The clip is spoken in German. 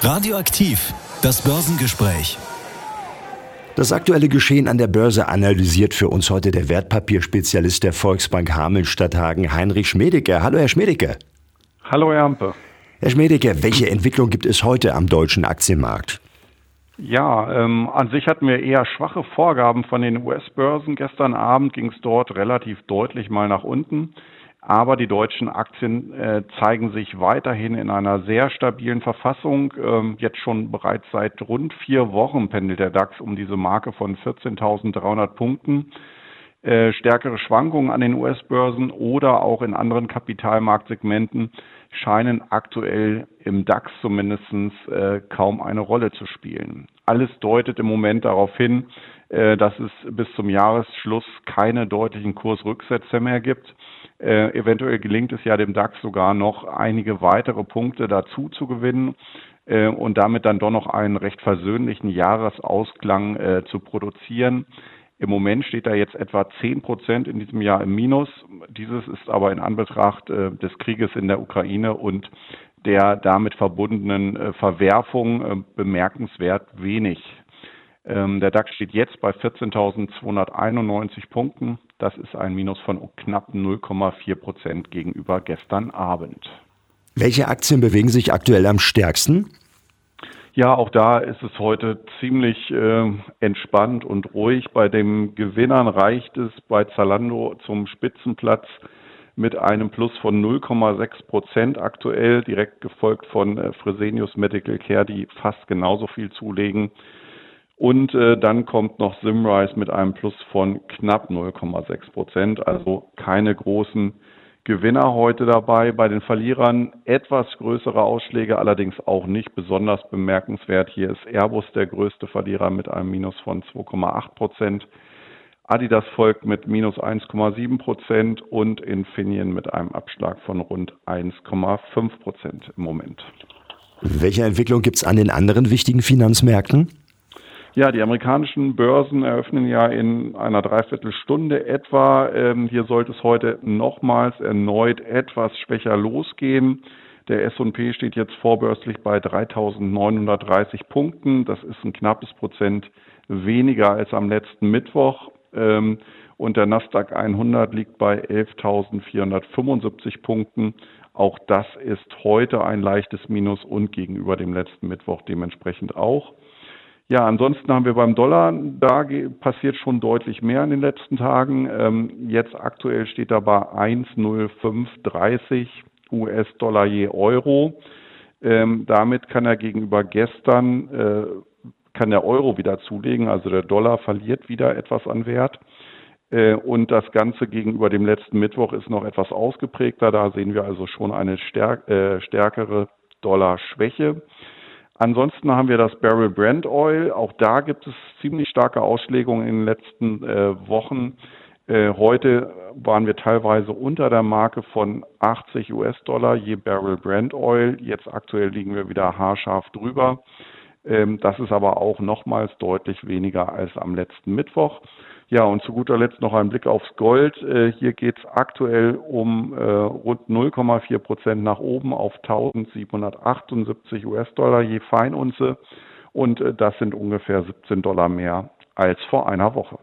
Radioaktiv, das Börsengespräch. Das aktuelle Geschehen an der Börse analysiert für uns heute der Wertpapierspezialist der Volksbank Hameln-Stadthagen, Heinrich Schmedecke. Hallo, Herr Schmedecke. Hallo, Herr Ampe. Herr Schmedecke, welche Entwicklung gibt es heute am deutschen Aktienmarkt? Ja, ähm, an sich hatten wir eher schwache Vorgaben von den US-Börsen. Gestern Abend ging es dort relativ deutlich mal nach unten. Aber die deutschen Aktien äh, zeigen sich weiterhin in einer sehr stabilen Verfassung. Ähm, jetzt schon bereits seit rund vier Wochen pendelt der DAX um diese Marke von 14.300 Punkten. Äh, stärkere Schwankungen an den US-Börsen oder auch in anderen Kapitalmarktsegmenten scheinen aktuell im DAX zumindest äh, kaum eine Rolle zu spielen. Alles deutet im Moment darauf hin, äh, dass es bis zum Jahresschluss keine deutlichen Kursrücksätze mehr gibt. Äh, eventuell gelingt es ja dem DAX sogar noch einige weitere Punkte dazu zu gewinnen äh, und damit dann doch noch einen recht versöhnlichen Jahresausklang äh, zu produzieren. Im Moment steht da jetzt etwa 10 Prozent in diesem Jahr im Minus. Dieses ist aber in Anbetracht äh, des Krieges in der Ukraine und der damit verbundenen äh, Verwerfung äh, bemerkenswert wenig. Ähm, der DAX steht jetzt bei 14.291 Punkten. Das ist ein Minus von knapp 0,4 Prozent gegenüber gestern Abend. Welche Aktien bewegen sich aktuell am stärksten? Ja, auch da ist es heute ziemlich äh, entspannt und ruhig. Bei den Gewinnern reicht es bei Zalando zum Spitzenplatz mit einem Plus von 0,6 Prozent aktuell, direkt gefolgt von äh, Fresenius Medical Care, die fast genauso viel zulegen. Und äh, dann kommt noch Simrise mit einem Plus von knapp 0,6 Prozent. Also keine großen Gewinner heute dabei. Bei den Verlierern etwas größere Ausschläge, allerdings auch nicht besonders bemerkenswert. Hier ist Airbus der größte Verlierer mit einem Minus von 2,8 Prozent. Adidas folgt mit minus 1,7 Prozent und Infineon mit einem Abschlag von rund 1,5 Prozent im Moment. Welche Entwicklung gibt es an den anderen wichtigen Finanzmärkten? Ja, die amerikanischen Börsen eröffnen ja in einer Dreiviertelstunde etwa. Ähm, hier sollte es heute nochmals erneut etwas schwächer losgehen. Der S&P steht jetzt vorbörslich bei 3.930 Punkten. Das ist ein knappes Prozent weniger als am letzten Mittwoch. Ähm, und der Nasdaq 100 liegt bei 11.475 Punkten. Auch das ist heute ein leichtes Minus und gegenüber dem letzten Mittwoch dementsprechend auch. Ja, ansonsten haben wir beim Dollar, da passiert schon deutlich mehr in den letzten Tagen. Ähm, jetzt aktuell steht da bei 1,0530 US-Dollar je Euro. Ähm, damit kann er gegenüber gestern, äh, kann der Euro wieder zulegen, also der Dollar verliert wieder etwas an Wert. Äh, und das Ganze gegenüber dem letzten Mittwoch ist noch etwas ausgeprägter. Da sehen wir also schon eine stärk äh, stärkere Dollar-Schwäche. Ansonsten haben wir das Barrel Brand Oil. Auch da gibt es ziemlich starke Ausschlägungen in den letzten äh, Wochen. Äh, heute waren wir teilweise unter der Marke von 80 US-Dollar je Barrel Brand Oil. Jetzt aktuell liegen wir wieder haarscharf drüber. Ähm, das ist aber auch nochmals deutlich weniger als am letzten Mittwoch. Ja, und zu guter Letzt noch ein Blick aufs Gold. Äh, hier geht es aktuell um äh, rund 0,4 Prozent nach oben auf 1778 US-Dollar je Feinunze. Und äh, das sind ungefähr 17 Dollar mehr als vor einer Woche.